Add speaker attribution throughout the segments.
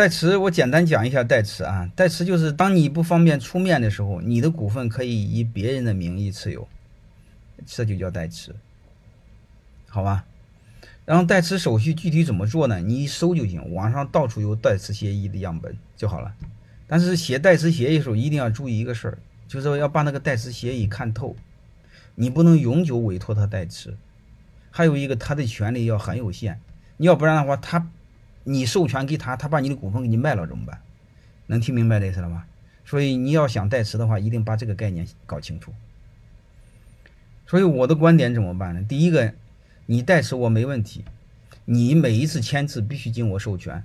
Speaker 1: 代持我简单讲一下代持啊，代持就是当你不方便出面的时候，你的股份可以以别人的名义持有，这就叫代持，好吧？然后代持手续具体怎么做呢？你一搜就行，网上到处有代持协议的样本就好了。但是写代持协议的时候一定要注意一个事儿，就是要把那个代持协议看透，你不能永久委托他代持。还有一个，他的权利要很有限，你要不然的话，他你授权给他，他把你的股份给你卖了怎么办？能听明白这意思了吗？所以你要想代持的话，一定把这个概念搞清楚。所以我的观点怎么办呢？第一个。你代持我没问题，你每一次签字必须经我授权，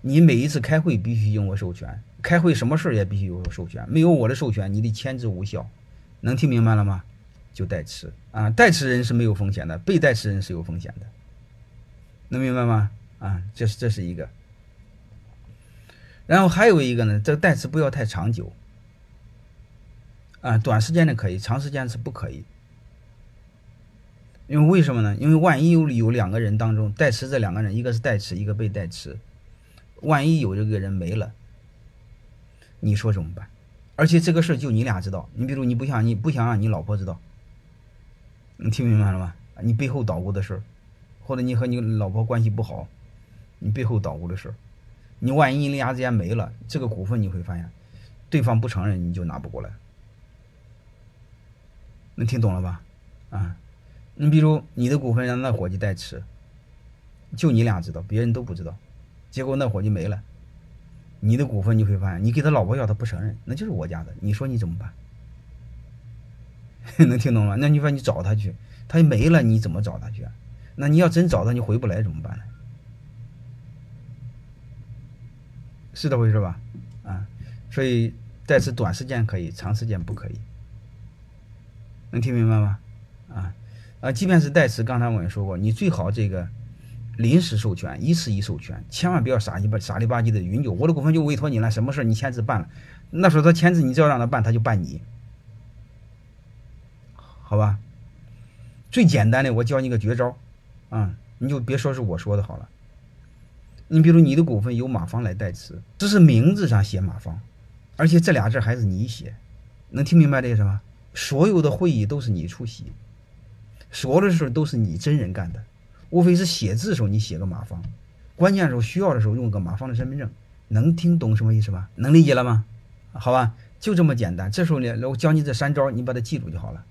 Speaker 1: 你每一次开会必须经我授权，开会什么事儿也必须有授权，没有我的授权，你的签字无效，能听明白了吗？就代持啊，代持人是没有风险的，被代持人是有风险的，能明白吗？啊，这是这是一个，然后还有一个呢，这个代词不要太长久，啊，短时间的可以，长时间是不可以。因为为什么呢？因为万一有有两个人当中代词这两个人，一个是代词，一个被代词，万一有这个人没了，你说怎么办？而且这个事就你俩知道，你比如你不想你不想让你老婆知道，你听明白了吗？你背后捣鼓的事，或者你和你老婆关系不好，你背后捣鼓的事儿，你万一你俩之间没了，这个股份你会发现，对方不承认你就拿不过来，能听懂了吧？啊？你比如你的股份让那伙计代持，就你俩知道，别人都不知道，结果那伙计没了，你的股份你会发现，你给他老婆要他不承认，那就是我家的，你说你怎么办？能听懂吗？那你说你找他去，他没了，你怎么找他去？那你要真找他，你回不来怎么办呢？是这回事吧？啊，所以代持短时间可以，长时间不可以，能听明白吗？啊？啊，即便是代持，刚才我也说过，你最好这个临时授权，一次一授权，千万不要傻鸡巴傻里吧唧的永久。我的股份就委托你了，什么事你签字办了，那时候他签字，你只要让他办，他就办你，好吧？最简单的，我教你个绝招，啊，你就别说是我说的好了。你比如你的股份由马方来代持，只是名字上写马方，而且这俩字还是你写，能听明白这意思吗？所有的会议都是你出席。所有的事都是你真人干的，无非是写字的时候你写个马方，关键时候需要的时候用个马方的身份证，能听懂什么意思吧？能理解了吗？好吧，就这么简单。这时候呢，我教你这三招，你把它记住就好了。